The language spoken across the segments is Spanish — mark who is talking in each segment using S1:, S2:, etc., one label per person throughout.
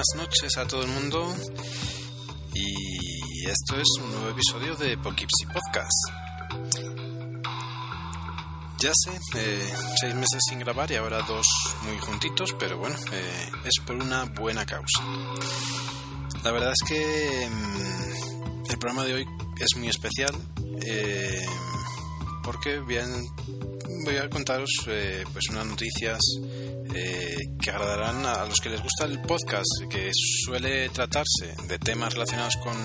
S1: Buenas noches a todo el mundo. Y esto es un nuevo episodio de Poughkeepsie Podcast. Ya sé, eh, seis meses sin grabar y ahora dos muy juntitos, pero bueno, eh, es por una buena causa. La verdad es que mm, el programa de hoy es muy especial eh, porque bien voy a contaros pues unas noticias eh, que agradarán a los que les gusta el podcast, que suele tratarse de temas relacionados con,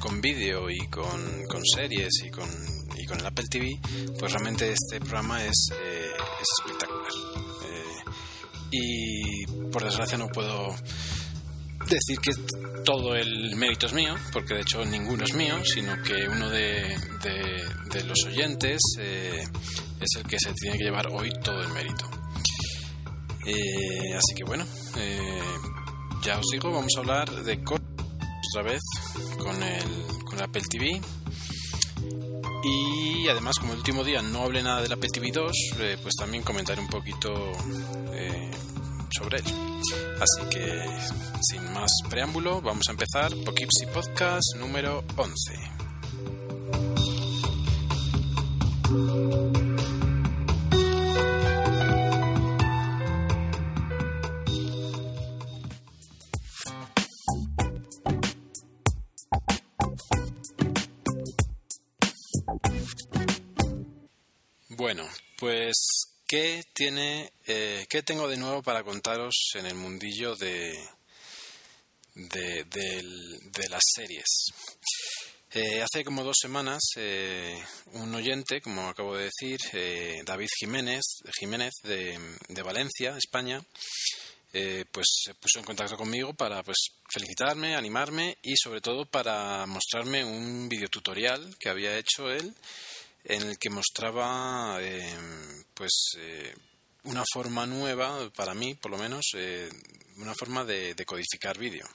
S1: con vídeo y con, con series y con, y con el Apple TV, pues realmente este programa es, eh, es espectacular. y por desgracia no puedo decir que todo el mérito es mío, porque de hecho ninguno es mío, sino que uno de, de, los oyentes eh, es el que se tiene que llevar hoy todo el mérito. Eh, así que bueno, eh, ya os digo, vamos a hablar de otra vez con el, con Apple TV. Y además, como el último día no hablé nada del Apple TV 2, pues también comentaré un poquito sobre él. Así que, sin más preámbulo, vamos a empezar Poughkeepsie Podcast número 11. Pues ¿Qué tiene, eh, qué tengo de nuevo para contaros en el mundillo de, de, las series? Eh, hace como dos semanas, eh, un oyente, como acabo de decir, David Jiménez, Jiménez de, de Valencia, España, pues se puso en contacto conmigo para pues felicitarme, animarme y sobre todo para mostrarme un videotutorial que había hecho él en el que mostraba em, pues eh, una forma nueva para mí por lo menos eh, una forma de, codificar vídeo.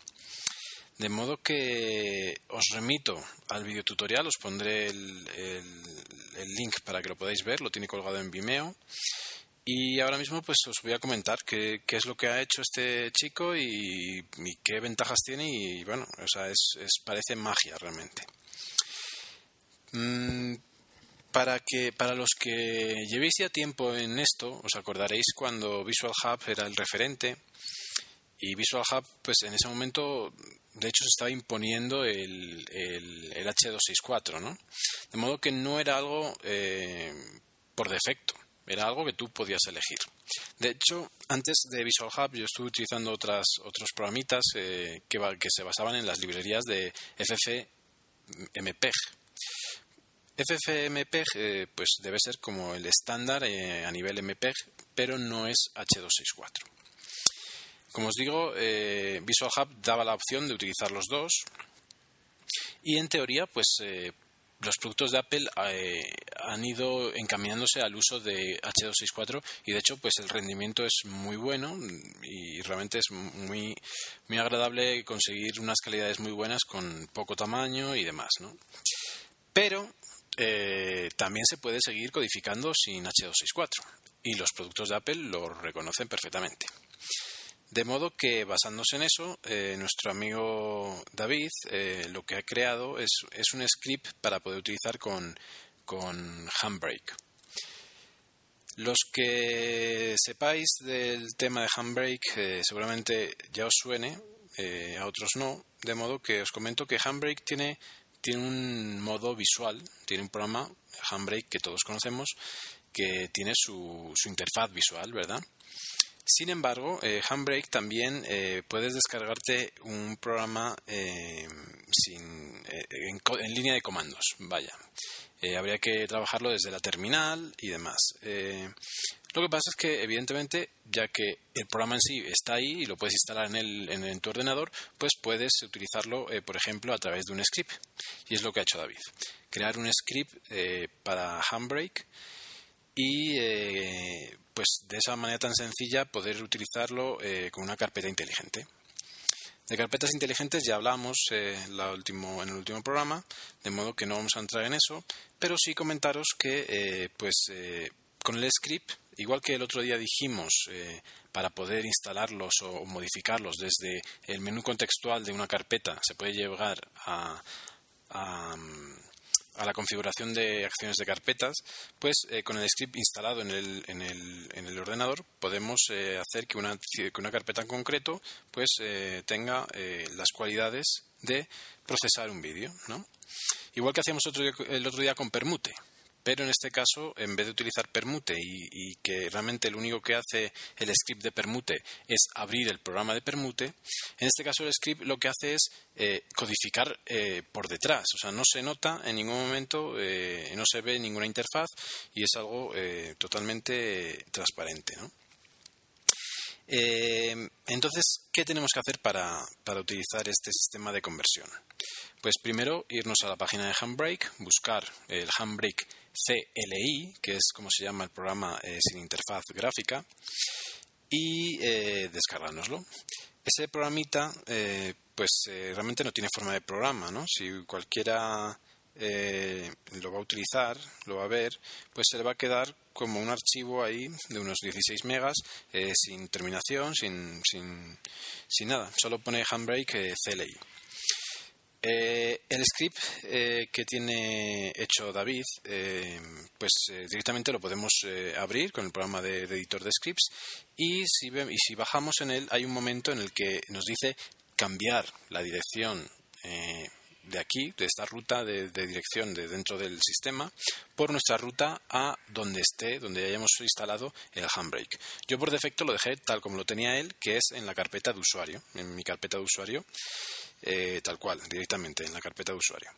S1: De modo que os remito al videotutorial os pondré el, el, link para que lo podáis ver lo tiene colgado en Vimeo. Y ahora mismo pues os voy a comentar qué, qué es lo que ha hecho este chico y, qué ventajas tiene y bueno o sea es, es parece magia realmente. Mm, para que para los que llevéis ya tiempo en esto, os acordaréis cuando Visual Hub era el referente y Visual Hub, pues en ese momento, de hecho, se estaba imponiendo el, el, H264, ¿no? De modo que no era algo eh, por defecto, era algo que tú podías elegir. De hecho, antes de Visual Hub yo estuve utilizando otras, otros programitas eh, que, que se basaban en las librerías de FFmpeg FFmpeg eh, pues debe ser como el estándar eh, a nivel MPEG, pero no es H264. Como os digo, eh, Visual Hub daba la opción de utilizar los dos y en teoría pues los productos de Apple han ido encaminándose al uso de H264 y de hecho pues el rendimiento es muy bueno y realmente es muy muy agradable conseguir unas calidades muy buenas con poco tamaño y demás, ¿no? Pero eh, también se puede seguir codificando sin H264 y los productos de Apple lo reconocen perfectamente. De modo que basándose en eso, eh, nuestro amigo David eh, lo que ha creado es, un script para poder utilizar con, con Handbrake. Los que sepáis del tema de Handbrake seguramente ya os suene, a otros no, de modo que os comento que Handbrake tiene tiene un modo visual, tiene un programa, Handbrake, que todos conocemos, que tiene su, su interfaz visual, ¿verdad? Sin embargo, eh, Handbrake también eh, puedes descargarte un programa eh, sin, eh, en, línea de comandos, vaya. Habría que trabajarlo desde la terminal y demás. lo que pasa es que, evidentemente, ya que el programa en sí está ahí y lo puedes instalar en, el, en, tu ordenador, pues puedes utilizarlo, por ejemplo, a través de un script. Y es lo que ha hecho David. Crear un script para Handbrake y eh, pues de esa manera tan sencilla poder utilizarlo eh, con una carpeta inteligente. De carpetas inteligentes ya hablamos eh, en el último programa, de modo que no vamos a entrar en eso, pero sí comentaros que pues con el script, igual que el otro día dijimos para poder instalarlos o modificarlos desde el menú contextual de una carpeta se puede llegar a, a la configuración de acciones de carpetas, pues eh, con el script instalado en el, en el, en el ordenador podemos eh, hacer que una, que una, carpeta en concreto pues eh, tenga las cualidades de procesar un vídeo, ¿no? Igual que hacíamos otro el otro día con Permute pero en este caso, en vez de utilizar permute y, que realmente lo único que hace el script de permute es abrir el programa de permute, en este caso el script lo que hace es eh, codificar eh, por detrás, o sea, no se nota en ningún momento, eh, no se ve ninguna interfaz y es algo totalmente transparente. ¿no? entonces, ¿qué tenemos que hacer para, para utilizar este sistema de conversión? Pues primero irnos a la página de Handbrake, buscar el Handbrake CLI, que es como se llama el programa eh, sin interfaz gráfica, y eh, descargárnoslo. Ese programita, eh, pues eh, realmente no tiene forma de programa, ¿no? Si cualquiera lo va a utilizar, lo va a ver, pues se le va a quedar como un archivo ahí de unos 16 megas, sin terminación, sin, sin, sin, nada. Solo pone Handbrake CLI. Eh, el script eh, que tiene hecho David, eh, pues directamente lo podemos abrir con el programa de, editor de scripts y si, y si bajamos en él hay un momento en el que nos dice cambiar la dirección de aquí, de esta ruta de, dirección de dentro del sistema, por nuestra ruta a donde esté, donde hayamos instalado el handbrake. Yo por defecto lo dejé tal como lo tenía él, que es en la carpeta de usuario, en mi carpeta de usuario. Eh, tal cual, directamente en la carpeta de usuario.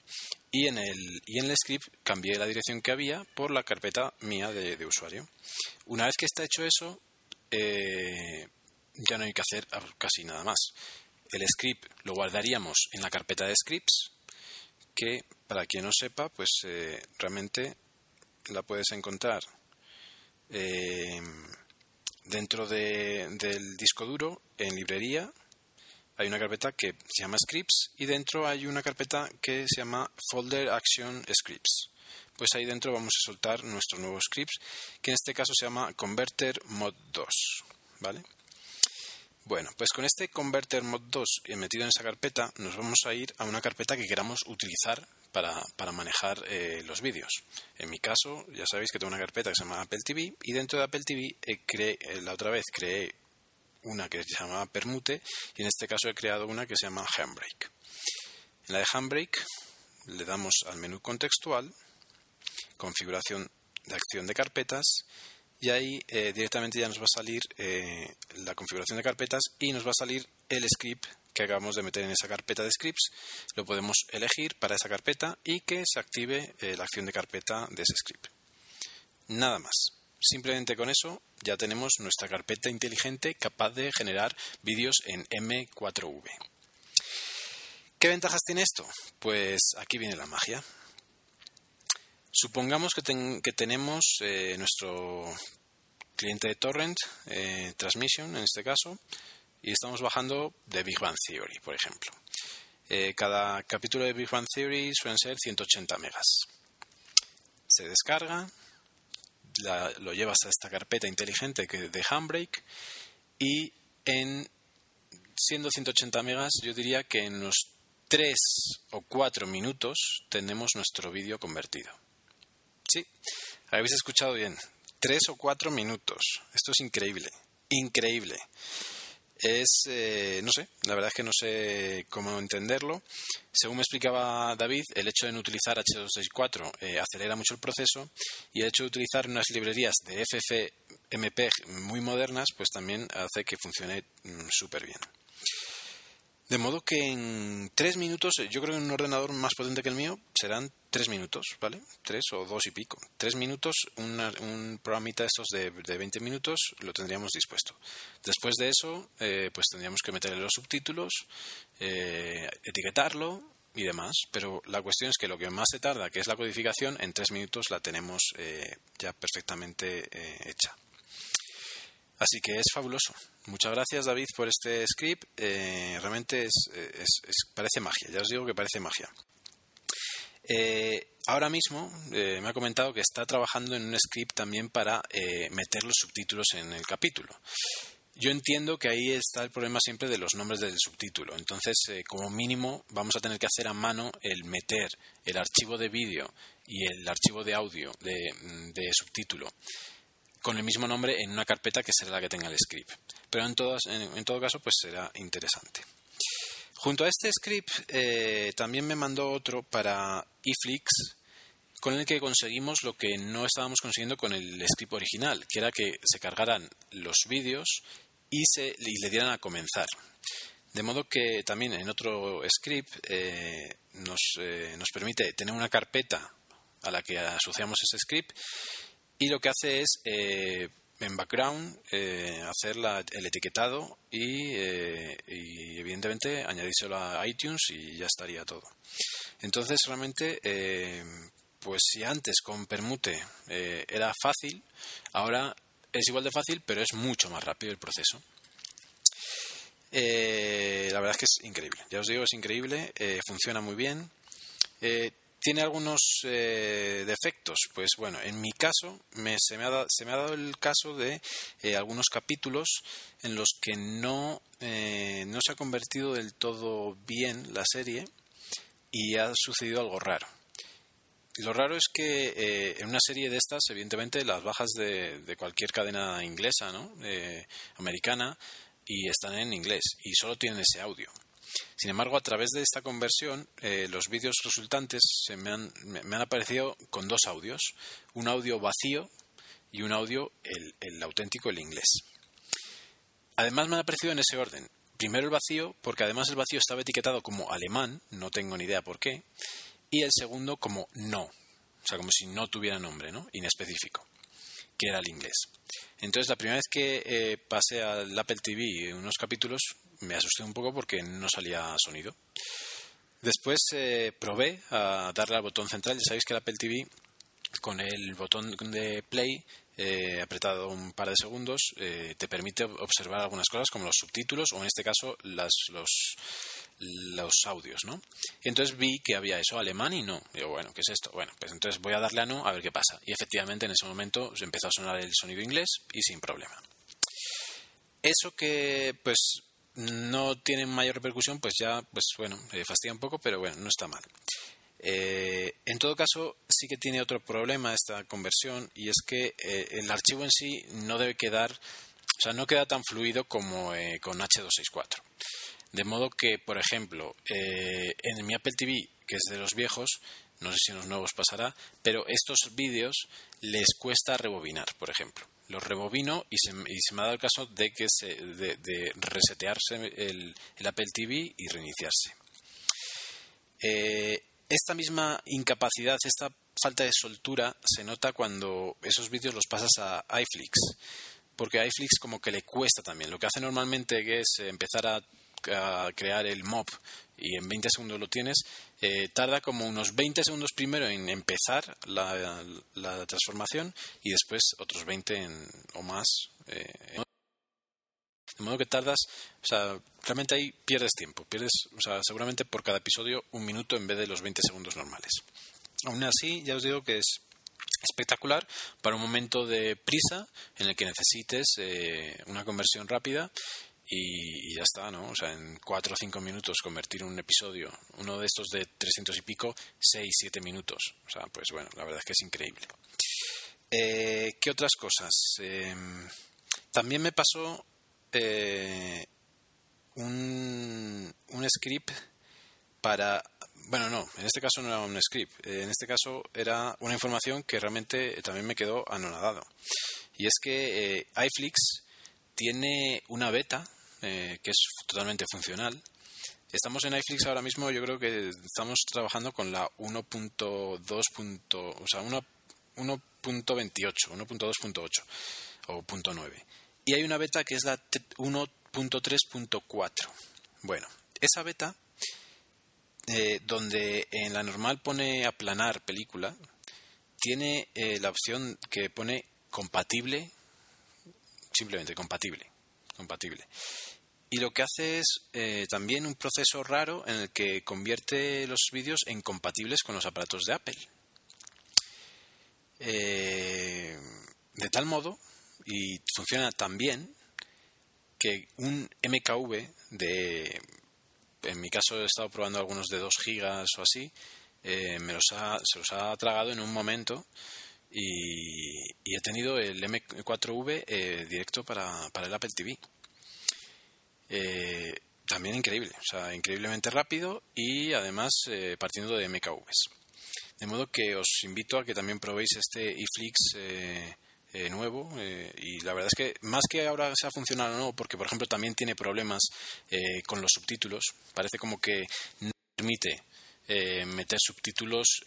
S1: Y en, el, y en el script cambié la dirección que había por la carpeta mía de, usuario. Una vez que está hecho eso, eh, ya no hay que hacer casi nada más. El script lo guardaríamos en la carpeta de scripts, que para quien no sepa, pues eh, realmente la puedes encontrar dentro del disco duro en librería hay una carpeta que se llama scripts y dentro hay una carpeta que se llama folder action scripts. Pues ahí dentro vamos a soltar nuestro nuevo scripts, que en este caso se llama converter mod 2, ¿vale? Bueno, pues con este converter mod 2 metido en esa carpeta, nos vamos a ir a una carpeta que queramos utilizar para, manejar eh, los vídeos. En mi caso, ya sabéis que tengo una carpeta que se llama Apple TV y dentro de Apple TV eh, eh, la otra vez creé una que se llama Permute y en este caso he creado una que se llama Handbrake. En la de Handbrake le damos al menú contextual, configuración de acción de carpetas y ahí eh, directamente ya nos va a salir eh, la configuración de carpetas y nos va a salir el script que acabamos de meter en esa carpeta de scripts. Lo podemos elegir para esa carpeta y que se active eh, la acción de carpeta de ese script. Nada más. Simplemente con eso ya tenemos nuestra carpeta inteligente capaz de generar vídeos en M4V. ¿Qué ventajas tiene esto? Pues aquí viene la magia. Supongamos que, tenemos eh, nuestro cliente de torrent, eh, Transmission en este caso, y estamos bajando de Big Bang Theory, por ejemplo. Eh, cada capítulo de Big Bang Theory suelen ser 180 megas. Se descarga, lo llevas a esta carpeta inteligente que de Handbrake y en siendo 180 megas yo diría que en unos 3 o 4 minutos tenemos nuestro vídeo convertido. Sí, habéis escuchado bien. 3 o 4 minutos. Esto es increíble. Increíble es, eh, no sé, la verdad es que no sé cómo entenderlo. Según me explicaba David, el hecho de no utilizar H264 eh, acelera mucho el proceso y el hecho de utilizar unas librerías de FFmpeg muy modernas, pues también hace que funcione mm, súper bien. De modo que en tres minutos, yo creo que un ordenador más potente que el mío serán tres minutos, ¿vale? Tres o dos y pico. Tres minutos, un programita de estos de, de, 20 minutos lo tendríamos dispuesto. Después de eso, eh, pues tendríamos que meterle los subtítulos, eh, etiquetarlo y demás. Pero la cuestión es que lo que más se tarda, que es la codificación, en tres minutos la tenemos eh, ya perfectamente hecha. Así que es fabuloso. Muchas gracias David por este script. Eh, realmente es, parece magia. Ya os digo que parece magia. Eh, ahora mismo eh, me ha comentado que está trabajando en un script también para meter los subtítulos en el capítulo. Yo entiendo que ahí está el problema siempre de los nombres del subtítulo. Entonces, eh, como mínimo, vamos a tener que hacer a mano el meter el archivo de vídeo y el archivo de audio de, mm, subtítulo con el mismo nombre en una carpeta que será la que tenga el script. Pero en, en, todo caso, pues será interesante. Junto a este script, eh, también me mandó otro para eFlix, con el que conseguimos lo que no estábamos consiguiendo con el script original, que era que se cargaran los vídeos y, se, le dieran a comenzar. De modo que también en otro script eh, nos, eh, nos, permite tener una carpeta a la que asociamos ese script y lo que hace es eh, en background hacer el etiquetado y, y, evidentemente añadírselo a iTunes y ya estaría todo. Entonces realmente pues si antes con Permute eh, era fácil, ahora es igual de fácil, pero es mucho más rápido el proceso. Eh, la verdad es que es increíble. Ya os digo, es increíble, eh, funciona muy bien. Tiene algunos defectos. Pues bueno, en mi caso se, me ha se, me ha dado el caso de algunos capítulos en los que no, no se ha convertido del todo bien la serie y ha sucedido algo raro. Lo raro es que eh, en una serie de estas, evidentemente, las bajas de, cualquier cadena inglesa, ¿no? Eh, americana, y están en inglés, y solo tienen ese audio. Sin embargo, a través de esta conversión, eh, los vídeos resultantes se me, han, me, han, aparecido con dos audios, un audio vacío y un audio, el, auténtico, el inglés. Además, me han aparecido en ese orden. Primero el vacío, porque además el vacío estaba etiquetado como alemán, no tengo ni idea por qué, y el segundo como no, o sea, como si no tuviera nombre, ¿no? Inespecífico, que era el inglés. Entonces, la primera vez que eh, pasé al Apple TV unos capítulos, me asusté un poco porque no salía sonido. Después eh, probé a darle al botón central. Ya sabéis que el Apple TV, con el botón de play, eh, apretado un par de segundos, te permite observar algunas cosas como los subtítulos o en este caso las, los, los audios, ¿no? Entonces vi que había eso, alemán y no. Digo, bueno, ¿qué es esto? Bueno, pues entonces voy a darle a no a ver qué pasa. Y efectivamente en ese momento empezó a sonar el sonido inglés y sin problema. Eso que, pues, no tiene mayor repercusión, pues ya, pues bueno, me fastidia un poco, pero bueno, no está mal. Eh, en todo caso, sí que tiene otro problema esta conversión y es que eh, el archivo en sí no debe quedar, o sea, no queda tan fluido como eh, con H264. De modo que, por ejemplo, eh, en mi Apple TV, que es de los viejos, no sé si en los nuevos pasará, pero estos vídeos les cuesta rebobinar, por ejemplo. Los rebobino y se, me ha dado el caso de que se, de, resetearse el, Apple TV y reiniciarse. Eh, esta misma incapacidad, esta falta de soltura se nota cuando esos vídeos los pasas a iFlix, porque a iFlix como que le cuesta también. Lo que hace normalmente es empezar a a crear el mob y en 20 segundos lo tienes, eh, tarda como unos 20 segundos primero en empezar la, transformación y después otros 20 o más. Eh, de modo que tardas, o sea, realmente ahí pierdes tiempo, pierdes, o sea, seguramente por cada episodio un minuto en vez de los 20 segundos normales. Aún así, ya os digo que es espectacular para un momento de prisa en el que necesites eh, una conversión rápida y, ya está, ¿no? O sea, en cuatro o cinco minutos convertir un episodio, uno de estos de 300 y pico, seis, siete minutos. O sea, pues bueno, la verdad es que es increíble. Eh, ¿Qué otras cosas? Em, también me pasó eh, un, un script para bueno, no, en este caso no era un script, eh, en este caso era una información que realmente también me quedó anonadado. Y es que iFlix tiene una beta eh, que es totalmente funcional. Estamos en iFlix ahora mismo, yo creo que estamos trabajando con la 1.2. o sea, 1.28, 1.2.8 o .9. Y hay una beta que es la 1.3.4. Bueno, esa beta, eh, donde en la normal pone aplanar película, tiene eh, la opción que pone compatible, simplemente compatible, compatible y lo que hace es eh, también un proceso raro en el que convierte los vídeos en compatibles con los aparatos de Apple. Eh, de tal modo, y funciona tan bien, que un MKV de, en mi caso he estado probando algunos de 2 gigas o así, eh, me los ha, se los ha tragado en un momento y, he tenido el M4V eh, directo para, el Apple TV. Eh, también increíble, o sea, increíblemente rápido y además partiendo de MKVs. De modo que os invito a que también probéis este iFlix eh, nuevo eh, y la verdad es que más que ahora sea funcional o no, porque por ejemplo también tiene problemas eh, con los subtítulos, parece como que no permite meter subtítulos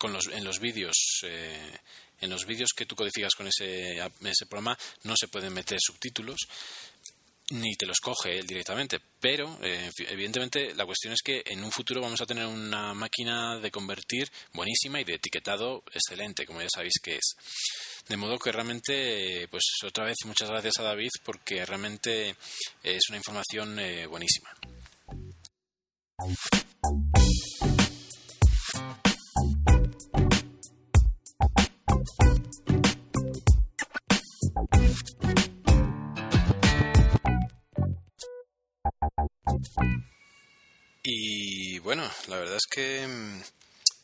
S1: con los, en los vídeos en los vídeos que tú codificas con ese, ese programa no se pueden meter subtítulos ni te los coge él directamente. Pero, eh, evidentemente, la cuestión es que en un futuro vamos a tener una máquina de convertir buenísima y de etiquetado excelente, como ya sabéis que es. De modo que realmente, pues otra vez, muchas gracias a David porque realmente es una información eh, buenísima. La verdad es que mm,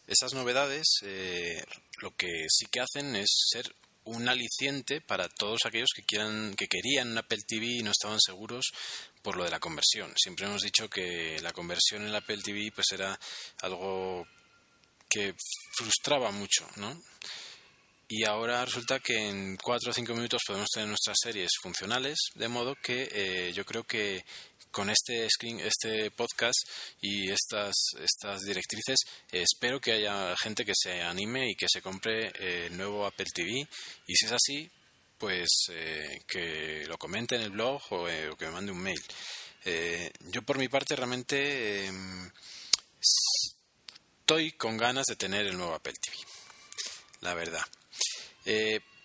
S1: esas novedades eh, lo que sí que hacen es ser un aliciente para todos aquellos que quieran que querían un Apple TV y no estaban seguros por lo de la conversión. Siempre hemos dicho que la conversión en el Apple TV pues era algo que frustraba mucho, ¿no? Y ahora resulta que en 4 o 5 minutos podemos tener nuestras series funcionales, de modo que eh, yo creo que con este screen, este podcast y estas, estas directrices, espero que haya gente que se anime y que se compre eh, el nuevo Apple TV. Y si es así, pues eh, que lo comente en el blog o, eh, que me mande un mail. yo por mi parte realmente em, estoy con ganas de tener el nuevo Apple TV. La verdad.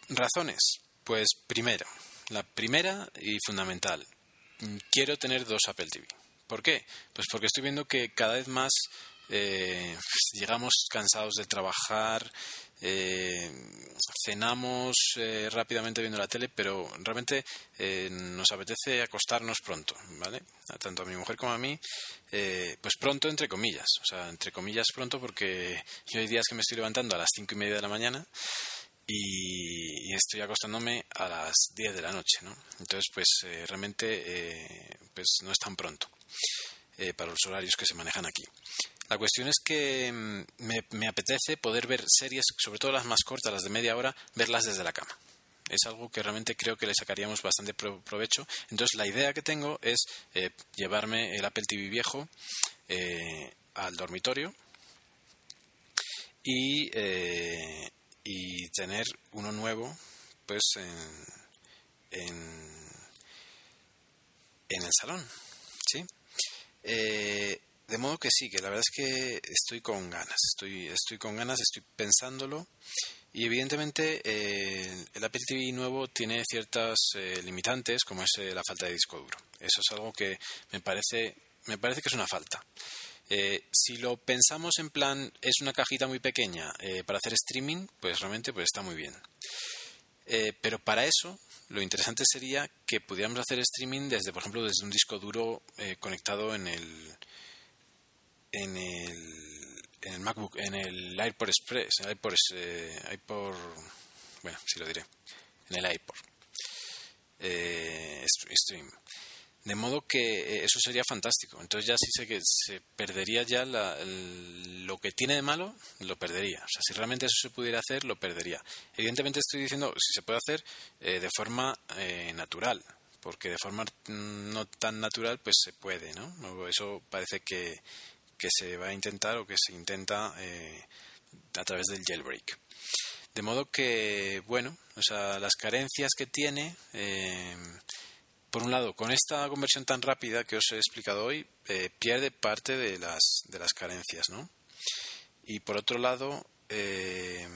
S1: razones. Pues primero, la primera y fundamental, quiero tener dos Apple TV. ¿Por qué? Pues porque estoy viendo que cada vez más eh, llegamos cansados de trabajar, eh, cenamos eh, rápidamente viendo la tele, pero realmente nos apetece acostarnos pronto, ¿vale? Tanto a mi mujer como a mí, pues pronto entre comillas, o sea, entre comillas pronto porque yo hay días que me estoy levantando a las cinco y media de la mañana y, estoy acostándome a las 10 de la noche, ¿no? Entonces, pues eh, realmente eh, pues no es tan pronto eh, para los horarios que se manejan aquí. La cuestión es que mm, me, apetece poder ver series, sobre todo las más cortas, las de media hora, verlas desde la cama. Es algo que realmente creo que le sacaríamos bastante provecho. Entonces, la idea que tengo es llevarme el Apple TV viejo al dormitorio y y tener uno nuevo pues en, en, en el salón sí eh, de modo que sí que la verdad es que estoy con ganas estoy estoy con ganas estoy pensándolo y evidentemente eh, el Apple TV nuevo tiene ciertas eh, limitantes como es la falta de disco duro. Eso es algo que me parece me parece que es una falta eh, si lo pensamos en plan, es una cajita muy pequeña eh, para hacer streaming, pues realmente pues está muy bien. Eh, pero para eso, lo interesante sería que pudiéramos hacer streaming desde, por ejemplo, desde un disco duro conectado en el, en el, en el MacBook, en el AirPod Express, AirPod, iPod, bueno, sí lo diré, en el iPod. stream. De modo que eh, eso sería fantástico. Entonces ya sí sé que se perdería ya lo que tiene de malo, lo perdería. O sea, si realmente eso se pudiera hacer, lo perdería. Evidentemente estoy diciendo si se puede hacer eh, de forma eh, natural, porque de forma no tan natural pues se puede, ¿no? Eso parece que, que se va a intentar o que se intenta a través del jailbreak. De modo que, bueno, o sea, las carencias que tiene por un lado, con esta conversión tan rápida que os he explicado hoy, eh, pierde parte de las, de las carencias, ¿no? Y por otro lado, eh,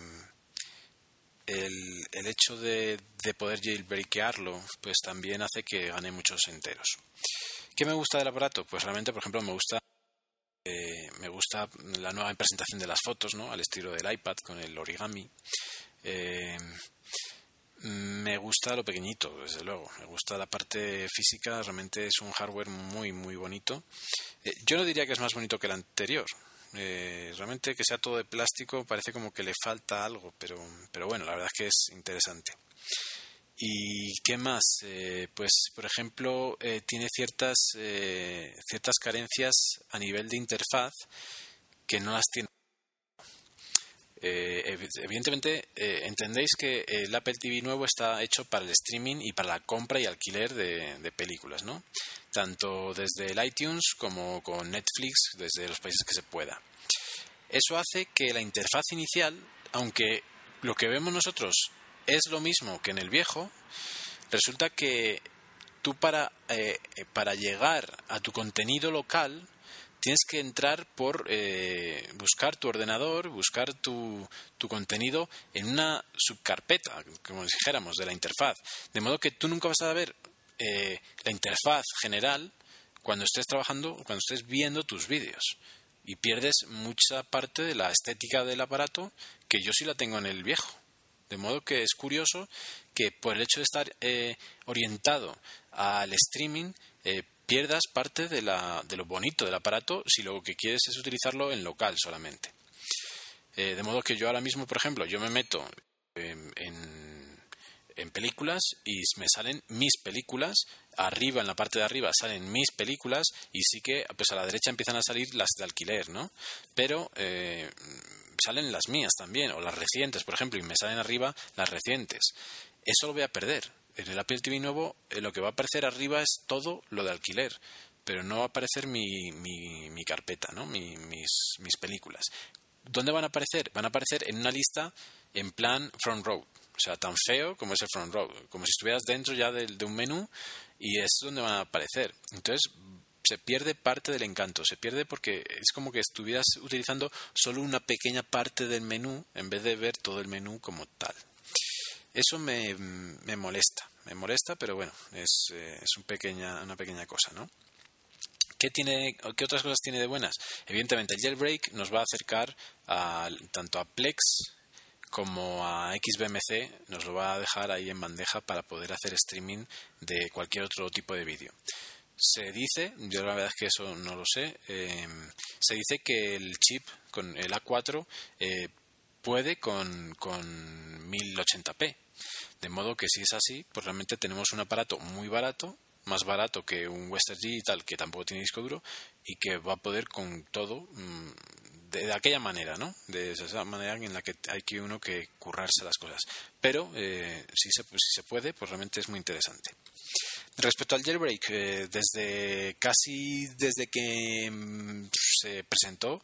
S1: el, el, hecho de, de, poder jailbreakearlo, pues también hace que gane muchos enteros. ¿Qué me gusta del aparato? Pues realmente, por ejemplo, me gusta eh, me gusta la nueva presentación de las fotos, ¿no? Al estilo del iPad con el origami. Me gusta lo pequeñito, desde luego. Me gusta la parte física, realmente es un hardware muy, muy bonito. Eh, yo no diría que es más bonito que el anterior. Eh, realmente que sea todo de plástico parece como que le falta algo, pero, pero bueno, la verdad es que es interesante. ¿Y qué más? Eh, pues, por ejemplo, tiene ciertas, ciertas carencias a nivel de interfaz que no las tiene eh, evidentemente, eh, entendéis que el Apple TV nuevo está hecho para el streaming y para la compra y alquiler de, películas, ¿no? Tanto desde el iTunes como con Netflix, desde los países que se pueda. Eso hace que la interfaz inicial, aunque lo que vemos nosotros es lo mismo que en el viejo, resulta que tú para, eh, para llegar a tu contenido local tienes que entrar por eh, buscar tu ordenador, buscar tu, tu, contenido en una subcarpeta, como dijéramos, de la interfaz. De modo que tú nunca vas a ver eh, la interfaz general cuando estés trabajando, cuando estés viendo tus vídeos. Y pierdes mucha parte de la estética del aparato que yo sí la tengo en el viejo. De modo que es curioso que por el hecho de estar eh, orientado al streaming, pierdas parte de, la, de lo bonito del aparato si lo que quieres es utilizarlo en local solamente. Eh, de modo que yo ahora mismo, por ejemplo, yo me meto en, en, películas y me salen mis películas, arriba, en la parte de arriba, salen mis películas y sí que pues a la derecha empiezan a salir las de alquiler, ¿no? Pero eh, salen las mías también, o las recientes, por ejemplo, y me salen arriba las recientes. Eso lo voy a perder en el Apple TV nuevo eh, lo que va a aparecer arriba es todo lo de alquiler, pero no va a aparecer mi, mi, carpeta, ¿no? mis, mis películas. ¿Dónde van a aparecer? Van a aparecer en una lista en plan front row. O sea, tan feo como es el front row. Como si estuvieras dentro ya de, de un menú y es donde van a aparecer. Entonces, se pierde parte del encanto, se pierde porque es como que estuvieras utilizando solo una pequeña parte del menú en vez de ver todo el menú como tal. Eso me, me molesta, me molesta, pero bueno, es, eh, es un pequeña, una pequeña cosa, ¿no? ¿Qué, tiene, ¿Qué otras cosas tiene de buenas? Evidentemente, el jailbreak nos va a acercar a, tanto a Plex como a XBMC, nos lo va a dejar ahí en bandeja para poder hacer streaming de cualquier otro tipo de vídeo. Se dice, yo la verdad es que eso no lo sé, eh, se dice que el chip con el A4 eh, puede con, con 1080p. De modo que si es así, pues realmente tenemos un aparato muy barato, más barato que un Western Digital que tampoco tiene disco duro y que va a poder con todo mm, de, aquella manera, ¿no? De esa manera en la que hay que uno que currarse las cosas. Pero eh, si, se, si se puede, pues realmente es muy interesante. Respecto al jailbreak, eh, desde casi desde que mm, se presentó,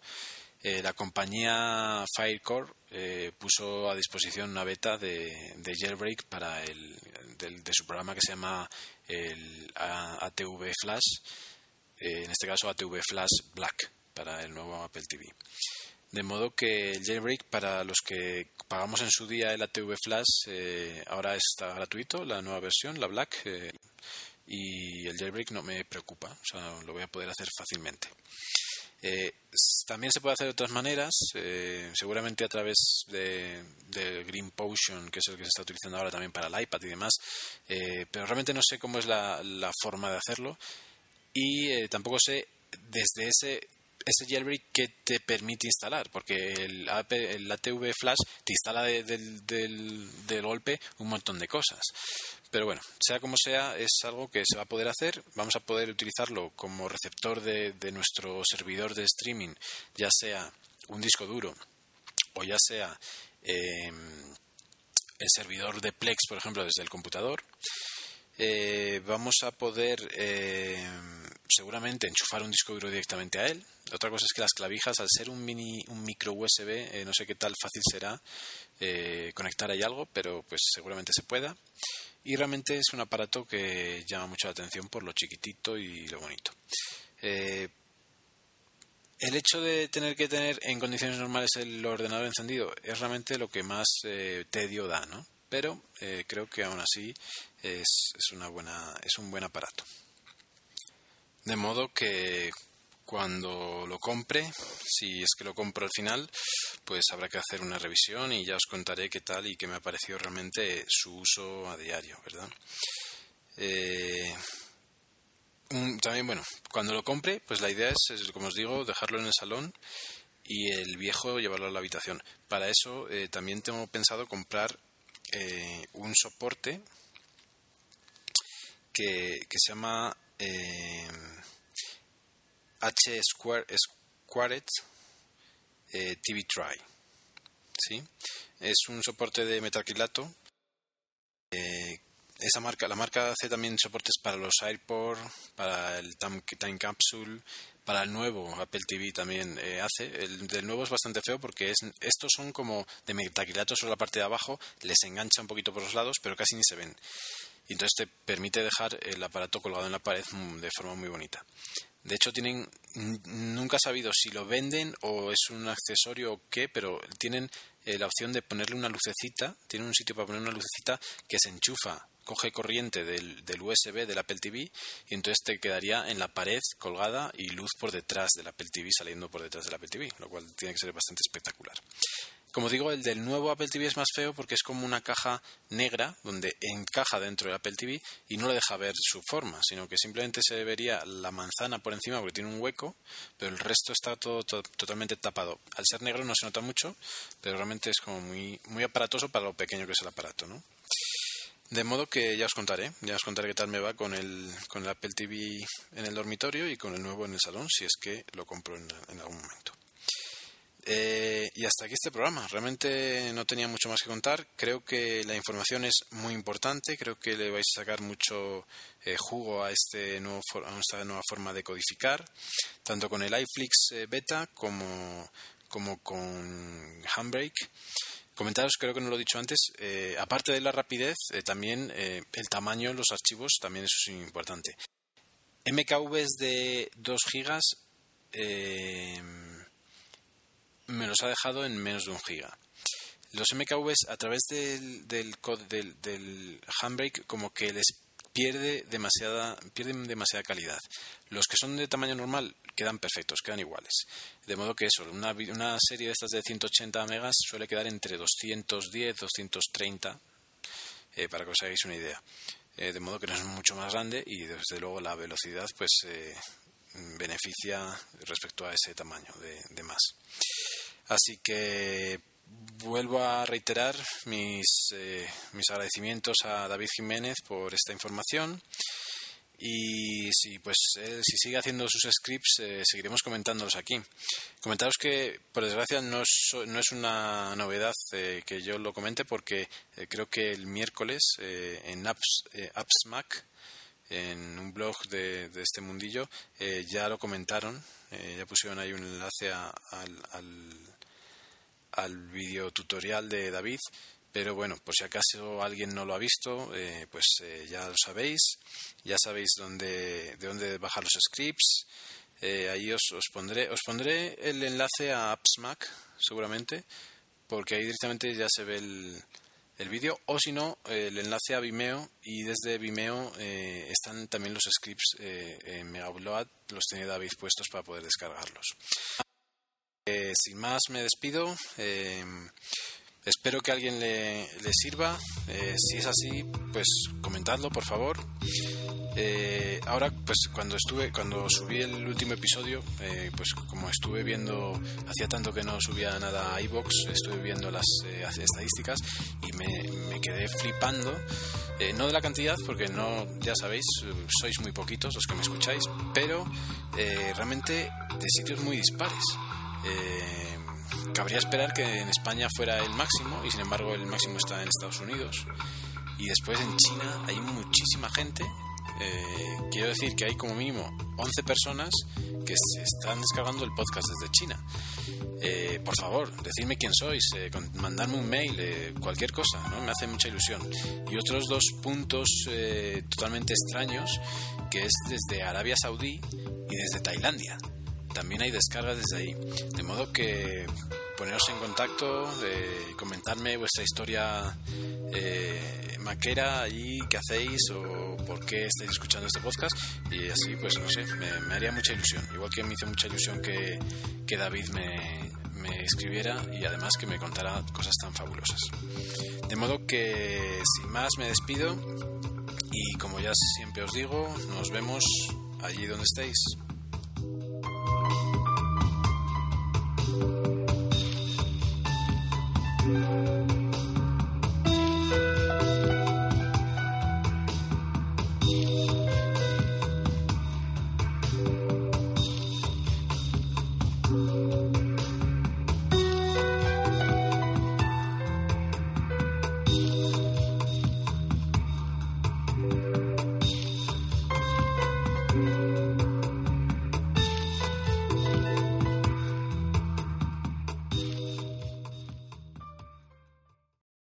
S1: eh, la compañía Firecore eh, puso a disposición una beta de, jailbreak para el, de, su programa que se llama el ATV Flash, eh, en este caso ATV Flash Black para el nuevo Apple TV. De modo que el jailbreak para los que pagamos en su día el ATV Flash ahora está gratuito, la nueva versión, la Black, y el jailbreak no me preocupa, o sea, lo voy a poder hacer fácilmente. Eh, también se puede hacer de otras maneras, eh, seguramente a través de, Green Potion, que es el que se está utilizando ahora también para el iPad y demás, eh, pero realmente no sé cómo es la, forma de hacerlo y tampoco sé desde ese ese jailbreak que te permite instalar, porque el, el ATV Flash te instala del golpe un montón de cosas. Pero bueno, sea como sea, es algo que se va a poder hacer. Vamos a poder utilizarlo como receptor de, nuestro servidor de streaming, ya sea un disco duro o ya sea em, el servidor de Plex, por ejemplo, desde el computador. Eh, vamos a poder em, seguramente enchufar un disco duro directamente a él. Otra cosa es que las clavijas, al ser un mini, un micro USB, eh, no sé qué tal fácil será eh, conectar ahí algo, pero pues seguramente se pueda y realmente es un aparato que llama mucho la atención por lo chiquitito y lo bonito. Eh, el hecho de tener que tener en condiciones normales el ordenador encendido es realmente lo que más eh, tedio da, ¿no? Pero eh, creo que aún así es, una buena, es un buen aparato. De modo que cuando lo compre, si es que lo compro al final, pues habrá que hacer una revisión y ya os contaré qué tal y qué me ha parecido realmente su uso a diario, ¿verdad? Eh, también, bueno, cuando lo compre, pues la idea es, como os digo, dejarlo en el salón y el viejo llevarlo a la habitación. Para eso eh, también tengo pensado comprar eh, un soporte que, se llama H Squared TV Try. ¿sí? Es un soporte de metacrilato. Eh, esa marca, la marca hace también soportes para los AirPort, para el Time, Capsule, para el nuevo Apple TV también eh, hace. El del nuevo es bastante feo porque es, estos son como de metacrilato sobre la parte de abajo, les engancha un poquito por los lados, pero casi ni se ven. Y entonces te permite dejar el aparato colgado en la pared mm, de forma muy bonita. De hecho, tienen nunca he sabido si lo venden o es un accesorio o qué, pero tienen eh, la opción de ponerle una lucecita, tienen un sitio para poner una lucecita que se enchufa, coge corriente del, del USB del Apple TV y entonces te quedaría en la pared colgada y luz por detrás del Apple TV saliendo por detrás del Apple TV, lo cual tiene que ser bastante espectacular. Como digo, el del nuevo Apple TV es más feo porque es como una caja negra donde encaja dentro del Apple TV y no le deja ver su forma, sino que simplemente se vería la manzana por encima porque tiene un hueco, pero el resto está todo, totalmente tapado. Al ser negro no se nota mucho, pero realmente es como muy, muy aparatoso para lo pequeño que es el aparato, ¿no? De modo que ya os contaré, ya os contaré qué tal me va con el, con el Apple TV en el dormitorio y con el nuevo en el salón, si es que lo compro en algún momento. Eh, y hasta aquí este programa. Realmente no tenía mucho más que contar. Creo que la información es muy importante. Creo que le vais a sacar mucho eh, jugo a, este nuevo a esta nueva forma de codificar, tanto con el iFlix eh, beta como, como con Handbrake. Comentaros, creo que no lo he dicho antes, aparte de la rapidez, también el tamaño los archivos también es importante. MKVs de 2 gigas me los ha dejado en menos de un giga. Los MKVs a través del, del, del, handbrake como que les pierde demasiada, pierden demasiada calidad. Los que son de tamaño normal quedan perfectos, quedan iguales. De modo que eso, una, una serie de estas de 180 megas suele quedar entre 210, 230, eh, para que os hagáis una idea. Eh, de modo que no es mucho más grande y desde luego la velocidad pues eh, beneficia respecto a ese tamaño de, de más. Así que vuelvo a reiterar mis, eh, mis agradecimientos a David Jiménez por esta información. Y si, pues, si sigue haciendo sus scripts, eh, seguiremos comentándolos aquí. Comentaros que, por desgracia, no es, no es una novedad eh, que yo lo comente porque creo que el miércoles en Apps, Apps Mac, en un blog de, de este mundillo, ya lo comentaron, ya pusieron ahí un enlace al al video tutorial de David, pero bueno, por si acaso alguien no lo ha visto, eh, pues eh, ya lo sabéis, ya sabéis dónde, de dónde bajar los scripts. Eh, ahí os, os, pondré, os pondré el enlace a AppsMac, seguramente, porque ahí directamente ya se ve el, el vídeo, o si no, el enlace a Vimeo, y desde Vimeo están también los scripts en Megaupload, los tiene David puestos para poder descargarlos. Eh, sin más me despido. Eh, espero que a alguien le, sirva. Eh, si es así, pues comentadlo por favor. Ahora, pues cuando estuve, cuando subí el último episodio, pues como estuve viendo, hacía tanto que no subía nada a iBox, estuve viendo las estadísticas y me, quedé flipando. no de la cantidad, porque no, ya sabéis, sois muy poquitos los que me escucháis, pero realmente de sitios muy dispares. Eh, cabría esperar que en España fuera el máximo y sin embargo el máximo está en Estados Unidos. Y después en China hay muchísima gente. Eh, quiero decir que hay como mínimo 11 personas que se están descargando el podcast desde China. Eh, por favor, decidme quién sois, eh, mandarme un mail, cualquier cosa, ¿no? me hace mucha ilusión. Y otros dos puntos totalmente extraños, que es desde Arabia Saudí y desde Tailandia también hay descargas desde ahí. De modo que poneros en contacto, de comentarme vuestra historia eh, maquera y qué hacéis o por qué estáis escuchando este podcast y así, pues no sé, me, haría mucha ilusión. Igual que me hizo mucha ilusión que, que David me, me escribiera y además que me contara cosas tan fabulosas. De modo que sin más me despido y como ya siempre os digo, nos vemos allí donde estéis.